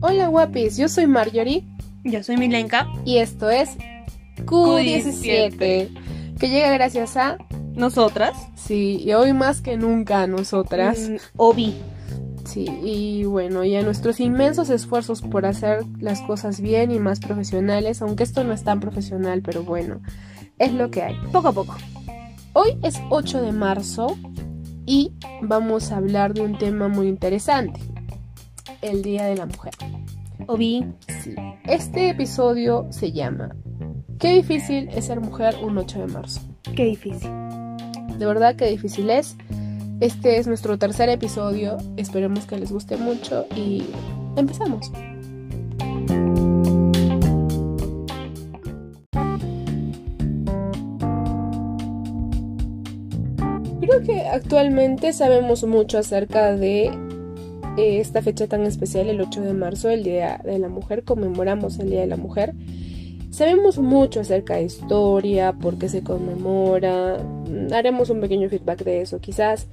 Hola guapis, yo soy Marjorie Yo soy Milenka. y esto es Q17, que llega gracias a, Nosotras. sí, y hoy más que nunca a nosotras, Mm, Obi. sí, y bueno, y a nuestros inmensos esfuerzos por hacer las cosas bien y más profesionales, aunque esto no es tan profesional, pero bueno, es lo que hay. Poco a poco. Hoy es 8 de marzo y vamos a hablar de un tema muy interesante, el Día de la Mujer. Obi. Sí. Este episodio se llama Qué difícil es ser mujer un 8 de marzo. Qué difícil. De verdad que difícil es. Este es nuestro tercer episodio. Esperemos que les guste mucho y empezamos. Que actualmente sabemos mucho acerca de eh, esta fecha tan especial, el 8 de marzo, el Día de la Mujer, conmemoramos el Día de la Mujer. Sabemos mucho acerca de historia, por qué se conmemora, haremos un pequeño feedback de eso quizás,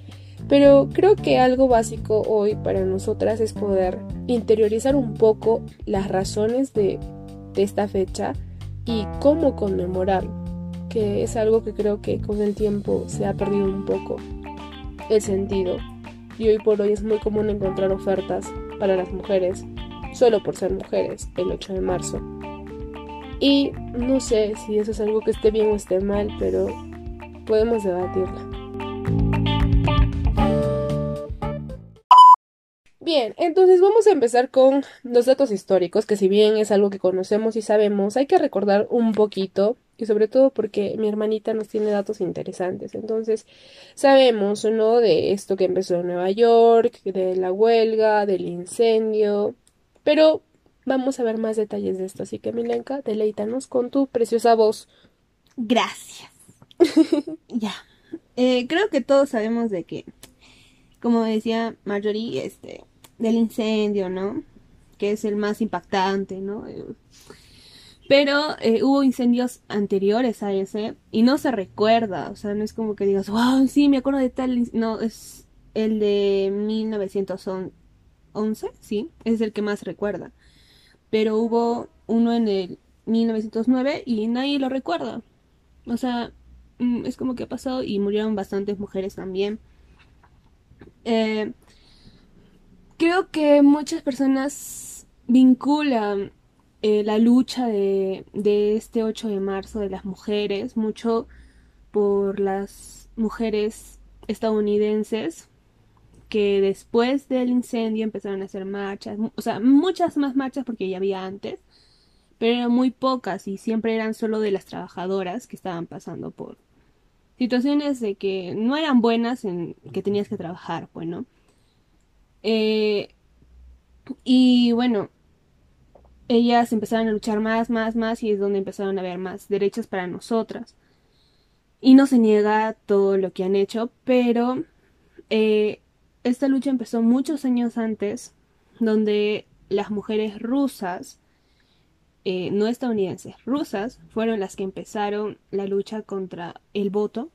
pero creo que algo básico hoy para nosotras es poder interiorizar un poco las razones de, de esta fecha y cómo conmemorar, que es algo que creo que con el tiempo se ha perdido un poco el sentido y hoy por hoy es muy común encontrar ofertas para las mujeres solo por ser mujeres el 8 de marzo. Y no sé si eso es algo que esté bien o esté mal, pero podemos debatirla. Bien, entonces vamos a empezar con los datos históricos, que si bien es algo que conocemos y sabemos, hay que recordar un poquito, y sobre todo porque mi hermanita nos tiene datos interesantes. Entonces, sabemos, ¿no? De esto que empezó en Nueva York, de la huelga, del incendio, pero vamos a ver más detalles de esto. Así que, Milenka, deleítanos con tu preciosa voz. Gracias. ya. Eh, creo que todos sabemos de que, como decía Marjorie, este, del incendio, ¿no? Que es el más impactante, ¿no? Eh, Pero eh, hubo incendios anteriores a ese y no se recuerda, o sea, no es como que digas, wow, sí, me acuerdo de tal, inc-". no, es el de 1911, sí, es el que más recuerda. Pero hubo uno en el 1909 y nadie lo recuerda. O sea, mm, es como que ha pasado y murieron bastantes mujeres también. Eh, creo que muchas personas vinculan eh, la lucha de, de este 8 de marzo de las mujeres mucho por las mujeres estadounidenses que después del incendio empezaron a hacer marchas, o sea, muchas más marchas porque ya había antes, pero eran muy pocas y siempre eran solo de las trabajadoras que estaban pasando por situaciones de que no eran buenas en que tenías que trabajar, bueno. Eh, y bueno, ellas empezaron a luchar más, más, más y es donde empezaron a haber más derechos para nosotras. Y no se niega todo lo que han hecho, pero eh, esta lucha empezó muchos años antes, donde las mujeres rusas, eh, no estadounidenses, rusas, fueron las que empezaron la lucha contra el voto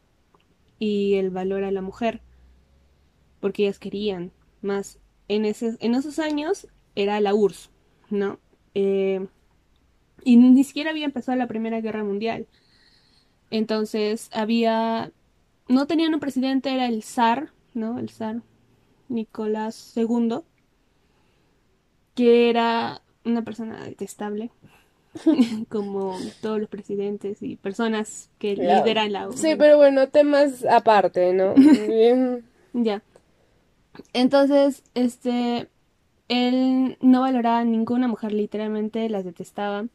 y el valor a la mujer, porque ellas querían más. En, ese, en esos años era la URSS, ¿no? Eh, y ni siquiera había empezado la Primera Guerra Mundial. Entonces había, no tenían un presidente, era el zar, ¿no? El zar Nicolás II, que era una persona detestable, como todos los presidentes y personas que Claro. lideran la Sí, pero bueno, temas aparte, ¿no? Bien. Ya. Entonces, este, él no valoraba a ninguna mujer, literalmente las detestaba.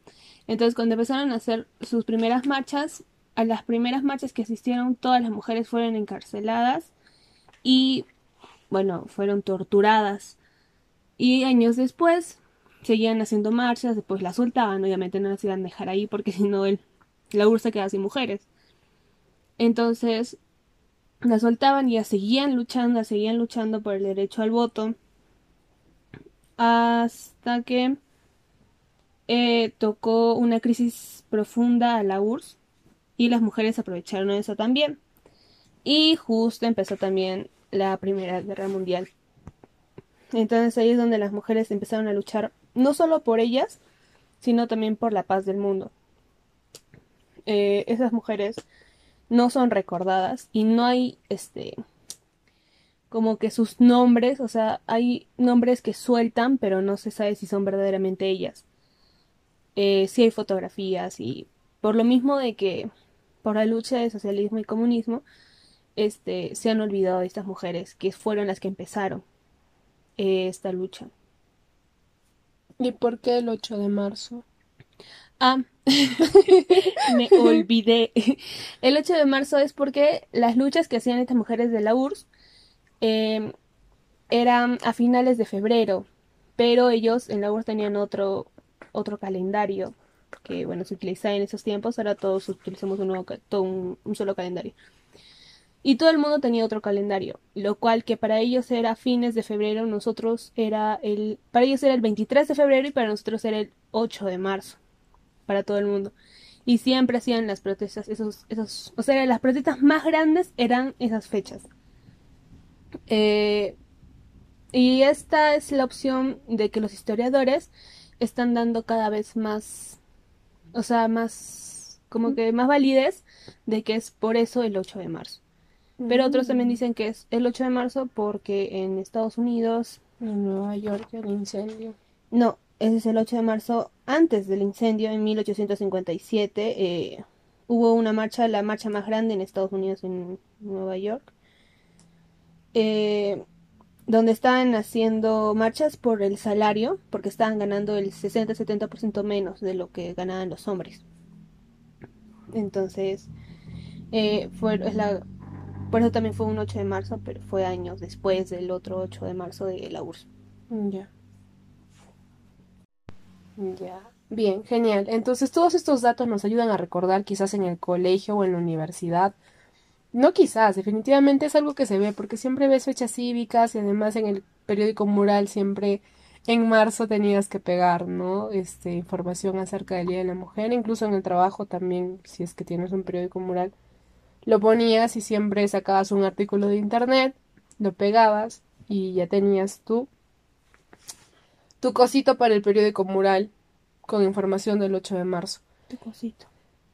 Entonces, cuando empezaron a hacer sus primeras marchas, a las primeras marchas que asistieron, todas las mujeres fueron encarceladas y, bueno, fueron torturadas. Y años después, seguían haciendo marchas, después las soltaban, obviamente no las iban a dejar ahí porque si no, la URSS se quedaba sin mujeres. Entonces, la soltaban y ya seguían luchando, seguían luchando por el derecho al voto. Hasta que eh, tocó una crisis profunda a la URSS y las mujeres aprovecharon eso también. Y justo empezó también la Primera Guerra Mundial. Entonces ahí es donde las mujeres empezaron a luchar no solo por ellas, sino también por la paz del mundo. Eh, esas mujeres no son recordadas y no hay este como que sus nombres, o sea, hay nombres que sueltan, pero no se sabe si son verdaderamente ellas. Eh, sí hay fotografías y por lo mismo de que por la lucha de socialismo y comunismo, este, se han olvidado de estas mujeres que fueron las que empezaron eh, esta lucha. ¿Y por qué el 8 de marzo? Ah, me olvidé. El 8 de marzo es porque las luchas que hacían estas mujeres de la URSS Em, eran a finales de febrero, pero ellos en la URSS tenían otro, otro calendario que, bueno, se utilizaba en esos tiempos, ahora todos utilizamos un, solo calendario. Y todo el mundo tenía otro calendario, lo cual que para ellos era fines de febrero, nosotros era el, para ellos era el 23 de febrero y para nosotros era el 8 de marzo, para todo el mundo. Y siempre hacían las protestas, esos, esos, o sea, las protestas más grandes eran esas fechas. Eh, y esta es la opción de que los historiadores están dando cada vez más, o sea, más, como que más validez de que es por eso el 8 de marzo. Pero otros también mm. dicen que es el 8 de marzo porque en Estados Unidos... En Nueva York el incendio. No, ese es el 8 de marzo antes del incendio en 1857. Eh, hubo una marcha, la marcha más grande en Estados Unidos en Nueva York. Eh, donde estaban haciendo marchas por el salario, porque estaban ganando el 60-70% menos de lo que ganaban los hombres. Entonces, eh, fue, es la, por eso también fue un 8 de marzo, pero fue años después del otro 8 de marzo de la URSS. Ya. Ya. Bien, genial. Entonces todos estos datos nos ayudan a recordar quizás en el colegio o en la universidad no quizás, definitivamente es algo que se ve, porque siempre ves fechas cívicas y además en el periódico mural siempre en marzo tenías que pegar, ¿no? Este, información acerca del Día de la Mujer, incluso en el trabajo también, si es que tienes un periódico mural, lo ponías y siempre sacabas un artículo de internet, lo pegabas y ya tenías tú tu cosito para el periódico mural con información del 8 de marzo. Tu cosito.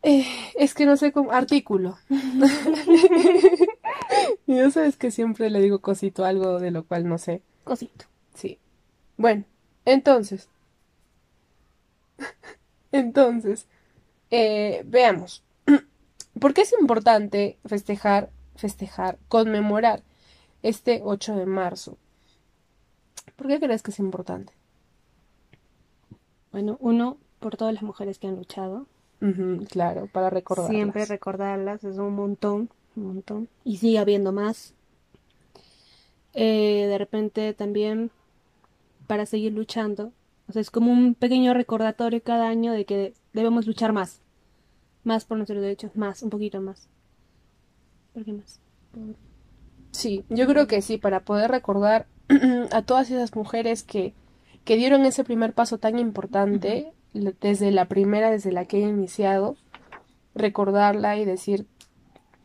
Eh, es que no sé cómo. Artículo. y yo sabes que siempre le digo cosito, algo de lo cual no sé. Cosito. Sí. Bueno, entonces. entonces. Eh, veamos. ¿Por qué es importante festejar, festejar, conmemorar este 8 de marzo? ¿Por qué crees que es importante? Bueno, uno, por todas las mujeres que han luchado claro, para recordarlas. Siempre recordarlas, es un montón, un montón. Y sigue habiendo más. Eh, de repente también para seguir luchando. O sea, es como un pequeño recordatorio cada año de que debemos luchar más. Más por nuestros derechos, más, un poquito más. ¿Por qué más? Sí, yo creo que sí, para poder recordar a todas esas mujeres que, que dieron ese primer paso tan importante desde la primera, desde la que he iniciado, recordarla y decir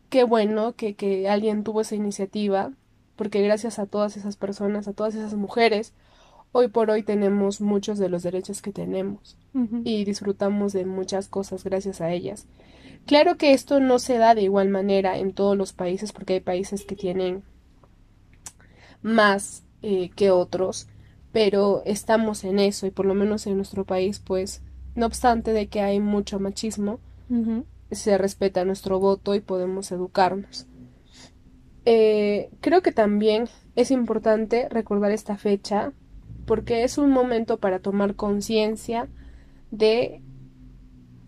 qué bueno que, que alguien tuvo esa iniciativa, porque gracias a todas esas personas, a todas esas mujeres, hoy por hoy tenemos muchos de los derechos que tenemos y disfrutamos de muchas cosas gracias a ellas. Claro que esto no se da de igual manera en todos los países porque hay países que tienen más eh, que otros, pero estamos en eso y por lo menos en nuestro país pues no obstante de que hay mucho machismo se respeta nuestro voto y podemos educarnos. Eh, creo que también es importante recordar esta fecha porque es un momento para tomar conciencia de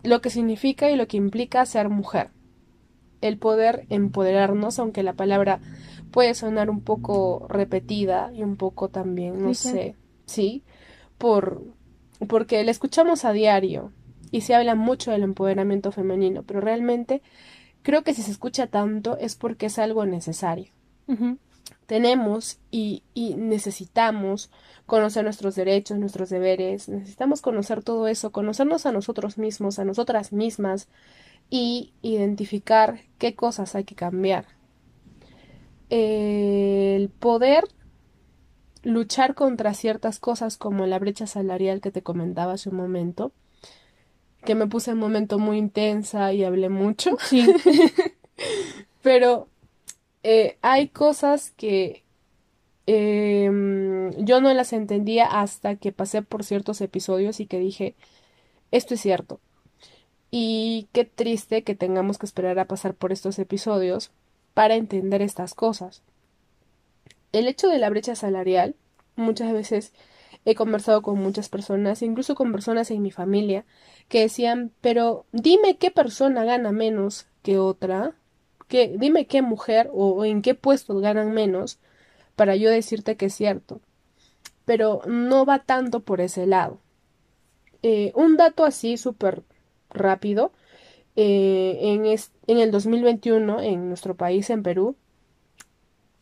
lo que significa y lo que implica ser mujer el poder empoderarnos aunque la palabra puede sonar un poco repetida y un poco también, no sé, sí, por porque la escuchamos a diario y se habla mucho del empoderamiento femenino, pero realmente creo que si se escucha tanto es porque es algo necesario. Tenemos y, y necesitamos conocer nuestros derechos, nuestros deberes, necesitamos conocer todo eso, conocernos a nosotros mismos, a nosotras mismas y identificar qué cosas hay que cambiar. El poder luchar contra ciertas cosas como la brecha salarial que te comentaba hace un momento, que me puse en un momento muy intensa y hablé mucho. Sí. Pero eh, hay cosas que em, yo no las entendía hasta que pasé por ciertos episodios y que dije, esto es cierto. Y qué triste que tengamos que esperar a pasar por estos episodios para entender estas cosas. El hecho de la brecha salarial, muchas veces he conversado con muchas personas, incluso con personas en mi familia, que decían, pero dime qué persona gana menos que otra, que, dime qué mujer o, en qué puestos ganan menos para yo decirte que es cierto. Pero no va tanto por ese lado. Eh, un dato así súper rápido. Eh, en, en el 2021, en nuestro país, en Perú,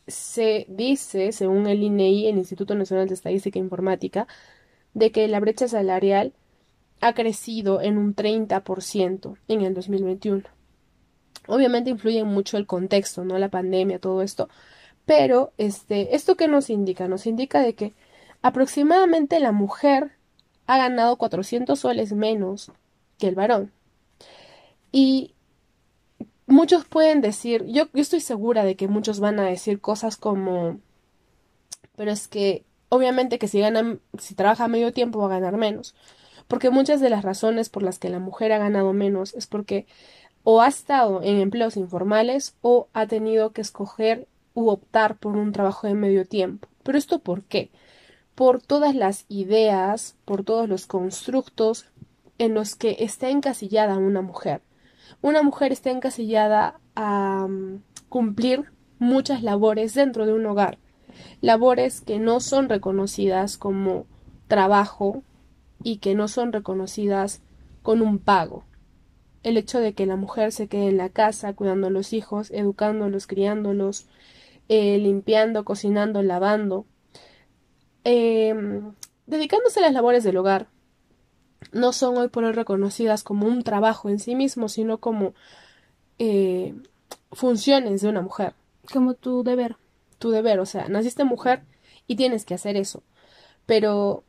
se dice, según el INEI, e el Instituto Nacional de Estadística e Informática, de que la brecha salarial ha crecido en un 30% en el 2021. Obviamente influye mucho el contexto, ¿no? La pandemia, todo esto. Pero, este, ¿esto qué nos indica? Nos indica de que aproximadamente la mujer ha ganado 400 soles menos que el varón. Y muchos pueden decir, yo, yo estoy segura de que muchos van a decir cosas como, pero es que obviamente que si ganan, si trabaja medio tiempo va a ganar menos. Porque muchas de las razones por las que la mujer ha ganado menos es porque o ha estado en empleos informales o ha tenido que escoger u optar por un trabajo de medio tiempo. ¿Pero esto por qué? Por todas las ideas, por todos los constructos en los que está encasillada una mujer. Una mujer está encasillada a mm, cumplir muchas labores dentro de un hogar, labores que no son reconocidas como trabajo y que no son reconocidas con un pago el hecho de que la mujer se quede en la casa cuidando a los hijos, educándolos, criándolos, eh, limpiando, cocinando, lavando, em, dedicándose a las labores del hogar, no son hoy por hoy reconocidas como un trabajo en sí mismo, sino como eh, funciones de una mujer. Como tu deber. Tu deber, o sea, naciste mujer y tienes que hacer eso. Pero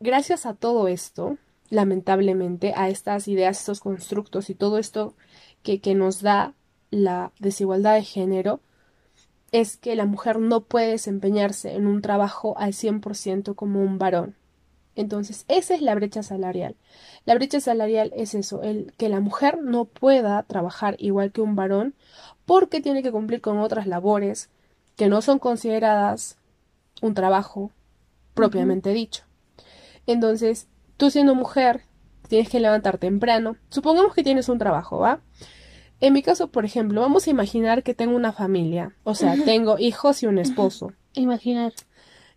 gracias a todo esto, lamentablemente, a estas ideas, estos constructos y todo esto que, que nos da la desigualdad de género, es que la mujer no puede desempeñarse en un trabajo al 100% como un varón. Entonces, esa es la brecha salarial. La brecha salarial es eso, el que la mujer no pueda trabajar igual que un varón porque tiene que cumplir con otras labores que no son consideradas un trabajo propiamente dicho. Entonces, Tú siendo mujer, tienes que levantar temprano. Supongamos que tienes un trabajo, ¿va? En mi caso, por ejemplo, vamos a imaginar que tengo una familia. O sea, tengo hijos y un esposo. Imaginar.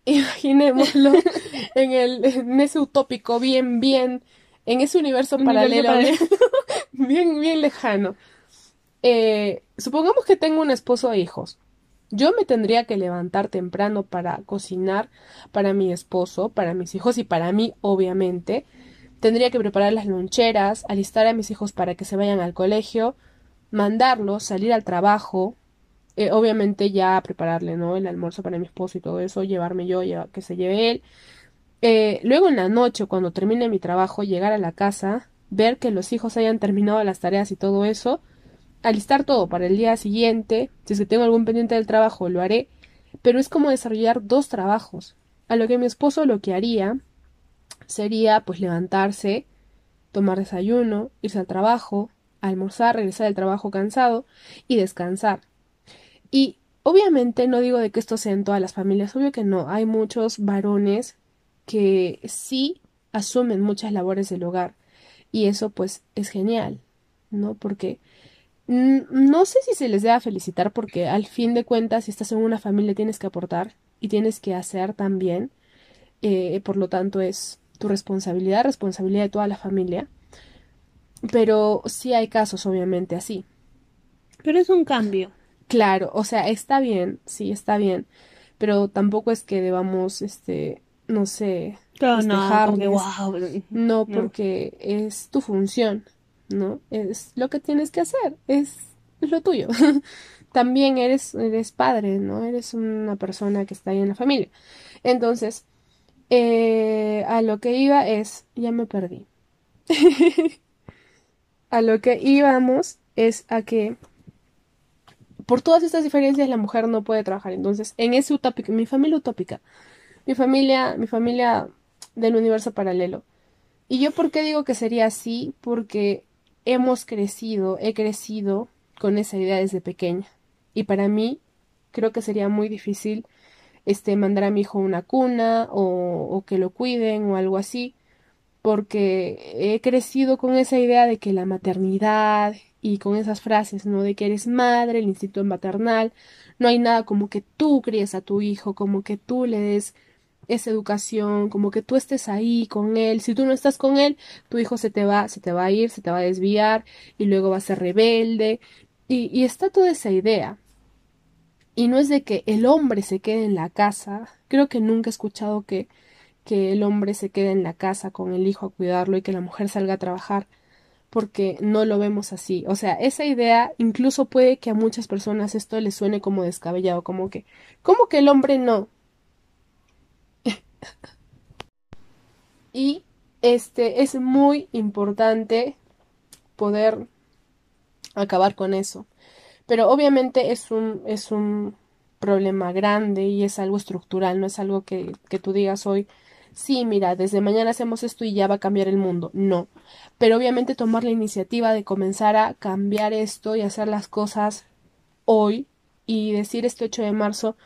Imaginémoslo en, el, en ese utópico bien, bien, en ese universo paralelo, bien, bien lejano. Eh, supongamos que tengo un esposo e hijos. Yo me tendría que levantar temprano para cocinar para mi esposo, para mis hijos y para mí, obviamente. Tendría que preparar las loncheras, alistar a mis hijos para que se vayan al colegio, mandarlos, salir al trabajo, eh, obviamente ya prepararle, ¿no? El almuerzo para mi esposo y todo eso, llevarme yo, que se lleve él. Eh, luego en la noche, cuando termine mi trabajo, llegar a la casa, ver que los hijos hayan terminado las tareas y todo eso, alistar todo para el día siguiente, si es que tengo algún pendiente del trabajo, lo haré, pero es como desarrollar dos trabajos. A lo que mi esposo lo que haría sería pues levantarse, tomar desayuno, irse al trabajo, almorzar, regresar al trabajo cansado y descansar. Y obviamente no digo de que esto sea en todas las familias, obvio que no, hay muchos varones que sí asumen muchas labores del hogar y eso pues es genial, ¿no? Porque no sé si se les deba felicitar porque al fin de cuentas, si estás en una familia tienes que aportar y tienes que hacer también. Eh, por lo tanto, es tu responsabilidad, responsabilidad de toda la familia. Pero sí hay casos, obviamente, así. Pero es un cambio. Claro, o sea, está bien, sí, está bien. Pero tampoco es que debamos, este, no sé, no, no, porque es tu función. ¿no? Es lo que tienes que hacer, es es lo tuyo. También eres, eres padre, ¿no? Eres una persona que está ahí en la familia. Entonces, eh, a lo que iba es, ya me perdí. a lo que íbamos es a que por todas estas diferencias la mujer no puede trabajar. Entonces, en ese utópico, mi familia utópica, mi familia, mi familia del universo paralelo. ¿Y yo por qué digo que sería así? Porque hemos crecido, he crecido con esa idea desde pequeña. Y para mí creo que sería muy difícil este mandar a mi hijo a una cuna o, o que lo cuiden o algo así, porque he crecido con esa idea de que la maternidad y con esas frases, ¿no? De que eres madre, el instinto maternal, no hay nada como que tú críes a tu hijo, como que tú le des esa educación, como que tú estés ahí con él. Si tú no estás con él, tu hijo se te va, se te va a ir, se te va a desviar y luego va a ser rebelde. Y, y está toda esa idea. Y no es de que el hombre se quede en la casa. Creo que nunca he escuchado que, que el hombre se quede en la casa con el hijo a cuidarlo y que la mujer salga a trabajar porque no lo vemos así. O sea, esa idea incluso puede que a muchas personas esto les suene como descabellado, como que, ¿cómo que el hombre no? y este es muy importante poder acabar con eso. Pero obviamente es un, es un problema grande y es algo estructural, no es algo que, que tú digas hoy, sí, mira, desde mañana hacemos esto y ya va a cambiar el mundo. No. Pero obviamente tomar la iniciativa de comenzar a cambiar esto y hacer las cosas hoy y decir este 8 de marzo,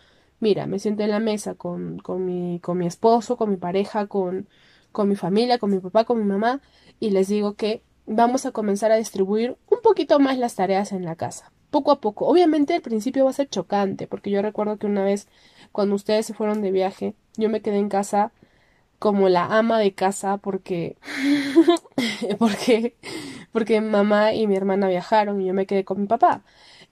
mira, me siento en la mesa con, con, mi, con mi esposo, con mi pareja, con, con mi familia, con mi papá, con mi mamá, y les digo que vamos a comenzar a distribuir un poquito más las tareas en la casa, poco a poco. Obviamente al principio va a ser chocante, porque yo recuerdo que una vez cuando ustedes se fueron de viaje, yo me quedé en casa como la ama de casa porque porque porque mamá y mi hermana viajaron y yo me quedé con mi papá.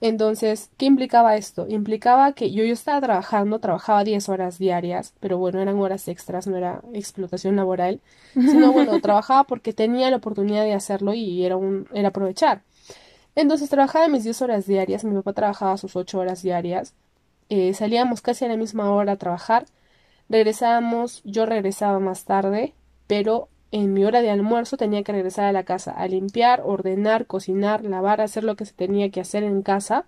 Entonces, ¿qué implicaba esto? Implicaba que yo, yo estaba trabajando, trabajaba 10 horas diarias, pero bueno, eran horas extras, no era explotación laboral, sino bueno, trabajaba porque tenía la oportunidad de hacerlo y era, un, era aprovechar. Entonces, trabajaba mis 10 horas diarias, mi papá trabajaba sus 8 horas diarias, eh, salíamos casi a la misma hora a trabajar, regresábamos, yo regresaba más tarde, pero en mi hora de almuerzo tenía que regresar a la casa a limpiar, ordenar, cocinar, lavar, hacer lo que se tenía que hacer en casa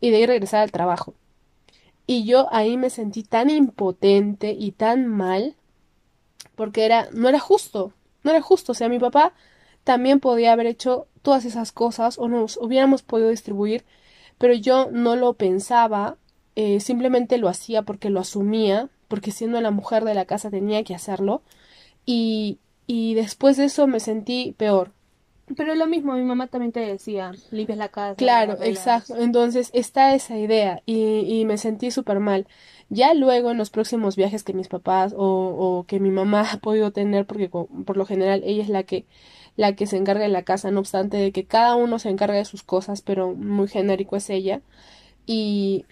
y de ahí regresar al trabajo. Y yo ahí me sentí tan impotente y tan mal porque era no era justo, no era justo, o sea, mi papá también podía haber hecho todas esas cosas o nos hubiéramos podido distribuir, pero yo no lo pensaba, eh, simplemente lo hacía porque lo asumía, porque siendo la mujer de la casa tenía que hacerlo y, y después de eso me sentí peor. Pero lo mismo, mi mamá también te decía, limpias la casa. Claro, exacto. Entonces está esa idea y, y me sentí súper mal. Ya luego en los próximos viajes que mis papás o, o que mi mamá ha podido tener, porque por lo general ella es la que la que se encarga de la casa, no obstante de que cada uno se encarga de sus cosas, pero muy genérico es ella. Y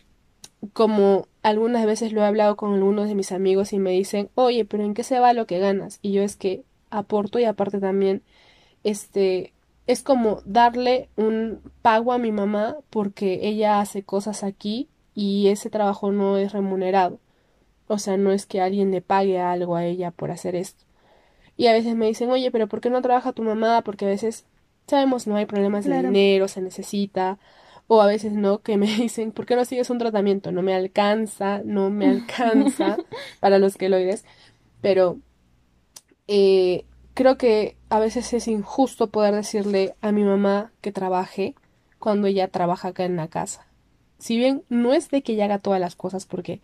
como algunas veces lo he hablado con algunos de mis amigos y me dicen, oye, pero ¿en qué se va lo que ganas? Y yo es que aporto y aparte también este es como darle un pago a mi mamá porque ella hace cosas aquí y ese trabajo no es remunerado. O sea, no es que alguien le pague algo a ella por hacer esto. Y a veces me dicen, oye, pero ¿por qué no trabaja tu mamá? Porque a veces, sabemos, no hay problemas de dinero, se necesita. O a veces no, que me dicen, ¿por qué no sigues un tratamiento? No me alcanza, no me alcanza para los queloides. Pero eh, creo que a veces es injusto poder decirle a mi mamá que trabaje cuando ella trabaja acá en la casa. Si bien no es de que ella haga todas las cosas porque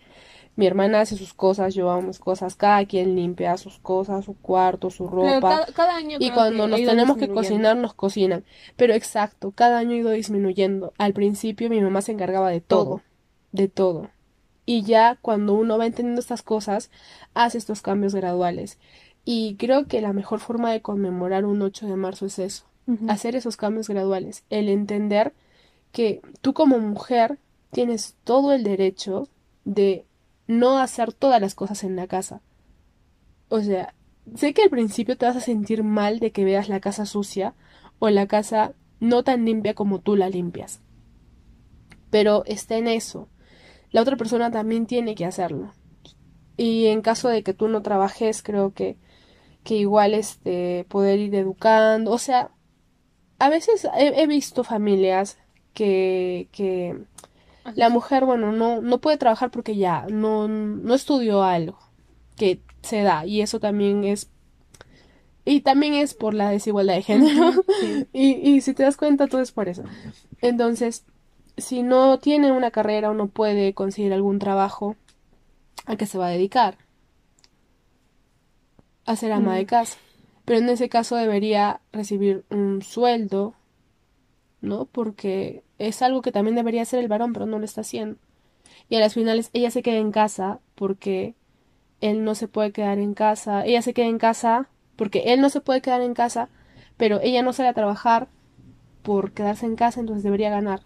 mi hermana hace sus cosas, yo hago mis cosas, cada quien limpia sus cosas, su cuarto, su ropa. cada, año y cuando nos tenemos que cocinar, nos cocinan. Pero exacto, cada año ha ido disminuyendo. Al principio mi mamá se encargaba de todo, de todo. Y ya cuando uno va entendiendo estas cosas, hace estos cambios graduales. Y creo que la mejor forma de conmemorar un 8 de marzo es eso, hacer esos cambios graduales, el entender que tú como mujer tienes todo el derecho de no hacer todas las cosas en la casa. O sea, sé que al principio te vas a sentir mal de que veas la casa sucia o la casa no tan limpia como tú la limpias. pero está en eso. La otra persona también tiene que hacerlo. Y en caso de que tú no trabajes, creo que, que igual este, poder ir educando, o sea, a veces he, visto familias que, que la mujer, bueno, no, no puede trabajar porque ya no, no estudió algo que se da y eso también es y también es por la desigualdad de género. Y, y si te das cuenta todo es por eso. Entonces si no tiene una carrera o no puede conseguir algún trabajo a qué se va a dedicar a ser ama de casa. Pero en ese caso debería recibir un sueldo no porque es algo que también debería hacer el varón pero no lo está haciendo y a las finales ella se queda en casa porque él no se puede quedar en casa, ella se queda en casa porque él no se puede quedar en casa, pero ella no sale a trabajar por quedarse en casa, entonces debería ganar.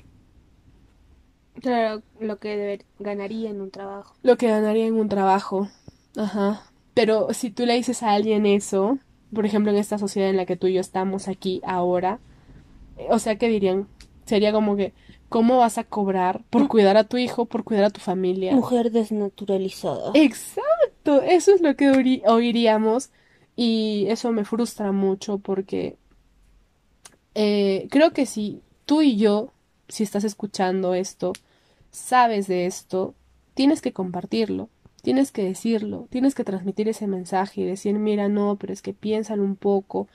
Claro, lo que ganaría en un trabajo. Lo que ganaría en un trabajo. Ajá. Pero si tú le dices a alguien eso, por ejemplo, en esta sociedad en la que tú y yo estamos aquí ahora, o sea, ¿qué dirían? Sería como que, ¿cómo vas a cobrar por cuidar a tu hijo, por cuidar a tu familia? Mujer desnaturalizada. Exacto eso es lo que oiríamos y eso me frustra mucho porque eh, creo que si tú y yo, si estás escuchando esto, sabes de esto, tienes que compartirlo, tienes que decirlo, tienes que transmitir ese mensaje y decir, mira, no, pero es que piensan un poco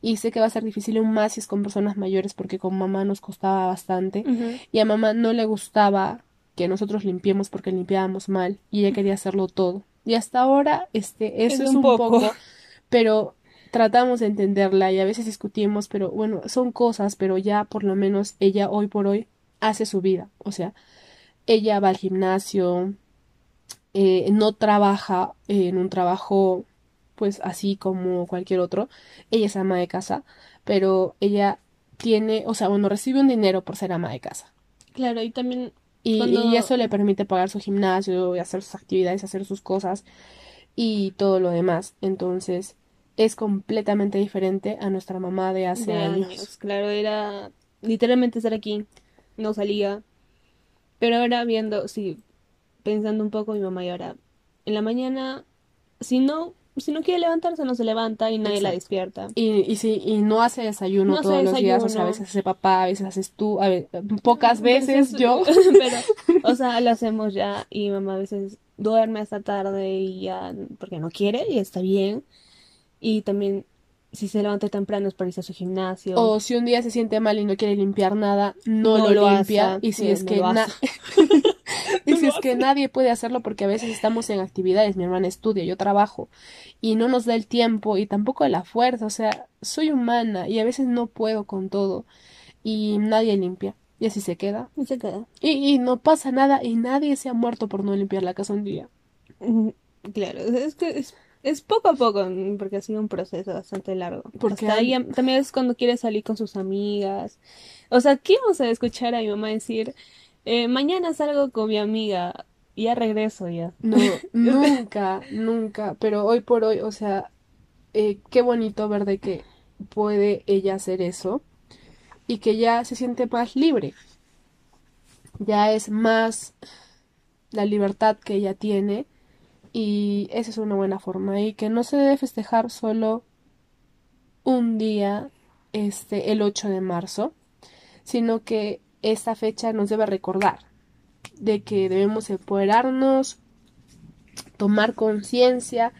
y sé que va a ser difícil aún más si es con personas mayores porque con mamá nos costaba bastante y a mamá no le gustaba que nosotros limpiemos porque limpiábamos mal y ella quería hacerlo todo. Y hasta ahora, este, eso es, un, poco. pero tratamos de entenderla y a veces discutimos, pero bueno, son cosas, pero ya por lo menos ella hoy por hoy hace su vida. O sea, ella va al gimnasio, eh, no trabaja en un trabajo pues así como cualquier otro. Ella es ama de casa, pero ella tiene, o sea, bueno, recibe un dinero por ser ama de casa. Claro, y también y, eso le permite pagar su gimnasio, y hacer sus actividades, hacer sus cosas y todo lo demás. Entonces, es completamente diferente a nuestra mamá de hace años. Claro, era literalmente estar aquí, no salía. Pero ahora viendo, sí, pensando un poco mi mamá y ahora, en la mañana, si no si no quiere levantarse, no se levanta y nadie la despierta. Y, y, si, y no hace desayuno todos los días, o sea, a veces hace papá, a veces haces tú, a ver, pocas veces yo. Pero, o sea, lo hacemos ya y mamá a veces duerme hasta tarde y ya, porque no quiere y está bien. Y también si se levanta temprano es para irse a su gimnasio. O si un día se siente mal y no quiere limpiar nada, no, lo, limpia. y si es que y si es que nadie puede hacerlo porque a veces estamos en actividades, mi hermana estudia, yo trabajo y no nos da el tiempo y tampoco la fuerza, o sea, soy humana y a veces no puedo con todo y nadie limpia. Y así se queda. Y se queda. Y, y no pasa nada y nadie se ha muerto por no limpiar la casa un día. Mm, claro, es que es es poco a poco, porque ha sido un proceso bastante largo. Porque ahí también es cuando quiere salir con sus amigas. O sea, ¿qué vamos a escuchar a mi mamá decir? Eh, mañana salgo con mi amiga y ya regreso ya. No, nunca, nunca. Pero hoy por hoy, o sea, eh, qué bonito ver de que puede ella hacer eso y que ya se siente más libre. Ya es más la libertad que ella tiene y esa es una buena forma y que no se debe festejar solo un día este el 8 de marzo sino que esta fecha nos debe recordar de que debemos empoderarnos tomar conciencia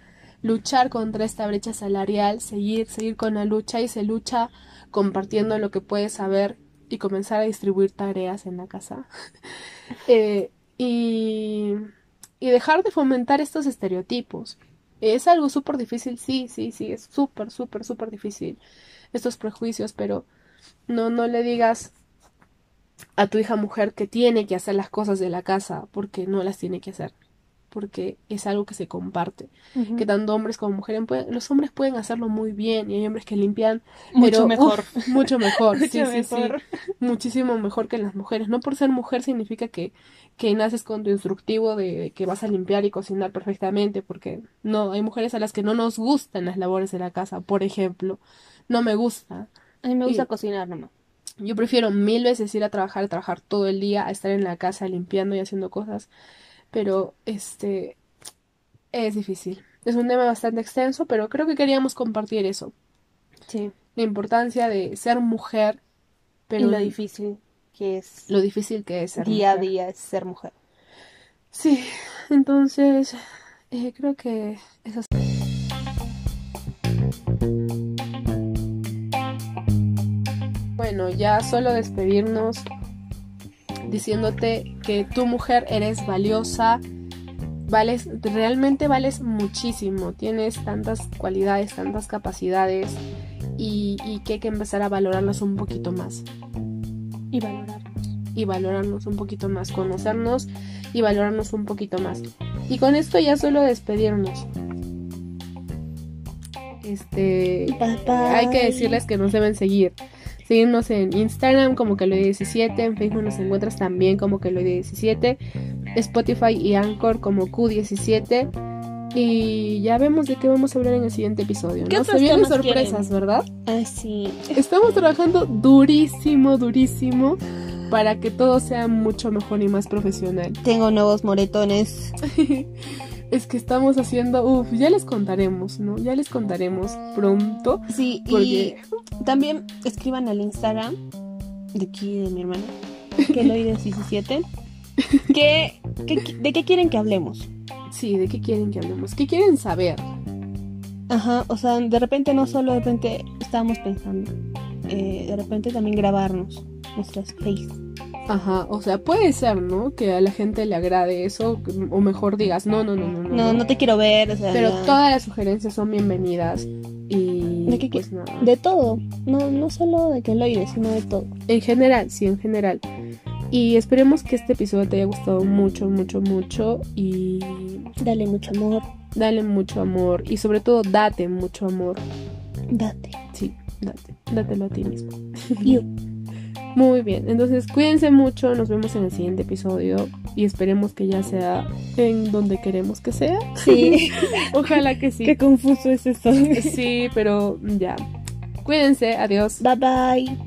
luchar contra esta brecha salarial seguir seguir con la lucha y se lucha compartiendo lo que puedes saber y comenzar a distribuir tareas en la casa eh, y y dejar de fomentar estos estereotipos. Es algo súper difícil, sí, sí, sí, es súper, súper, súper difícil estos prejuicios, pero no, no le digas a tu hija mujer que tiene que hacer las cosas de la casa porque no las tiene que hacer porque es algo que se comparte. Que tanto hombres como mujeres pueden, los hombres pueden hacerlo muy bien y hay hombres que limpian mucho mejor. mucho mejor, sí, sí, sí. Muchísimo mejor que las mujeres. No por ser mujer significa que, que naces con tu instructivo de que vas a limpiar y cocinar perfectamente, porque no, hay mujeres a las que no nos gustan las labores de la casa, por ejemplo. No me gusta. A mí me gusta cocinar nomás. Yo prefiero mil veces ir a trabajar, trabajar todo el día, a estar en la casa limpiando y haciendo cosas. Pero este es difícil. Es un tema bastante extenso, pero creo que queríamos compartir eso. Sí. La importancia de ser mujer, pero y lo difícil que es lo difícil que es ser día a día es ser mujer. Sí, entonces eh, creo que eso es. Bueno, ya solo despedirnos diciéndote que tu mujer eres valiosa, vales, realmente vales muchísimo, tienes tantas cualidades, tantas capacidades y, y que hay que empezar a valorarlas un poquito más Y valorarnos. y valorarnos un poquito más, conocernos y valorarnos un poquito más. Y con esto ya solo despedirnos. Este, Bye, bye. hay que decirles que nos deben seguir. Seguirnos en Instagram como que lo 17, en Facebook nos encuentras también como que lo 17, Spotify y Anchor como Q17. Y ya vemos de qué vamos a hablar en el siguiente episodio. ¿Qué ¿no? Se vienen sorpresas, quieren? ¿verdad? Ah, sí. Estamos trabajando durísimo, durísimo para que todo sea mucho mejor y más profesional. Tengo nuevos moretones. es que estamos haciendo, uff, ya les contaremos, ¿no? Ya les contaremos pronto. Sí, Porque- y también escriban al Instagram de aquí de mi hermana, que lo 17. ¿Qué, qué, ¿De qué quieren que hablemos? Sí, ¿de qué quieren que hablemos? ¿Qué quieren saber? Ajá, o sea, de repente no solo de repente estábamos pensando, eh, de repente también grabarnos nuestras face. Ajá, o sea, puede ser, ¿no? Que a la gente le agrade eso, o mejor digas, no, no, no, no, no. No, no te quiero ver, o sea, Pero ya. todas las sugerencias son bienvenidas. Y ¿De qué pues nada. de todo, no, no solo de queloides, sino de todo. En general, sí, en general. Y esperemos que este episodio te haya gustado mucho, mucho, mucho. Y Dale mucho amor, dale mucho amor. Y sobre todo, date mucho amor. date. Sí, date. Dátelo a ti mismo. You. Muy bien, entonces cuídense mucho. Nos vemos en el siguiente episodio. Y esperemos que ya sea en donde queremos que sea. Sí, Ojalá que sí. qué confuso es eso. Sí, pero ya. Cuídense. Adiós. Bye bye.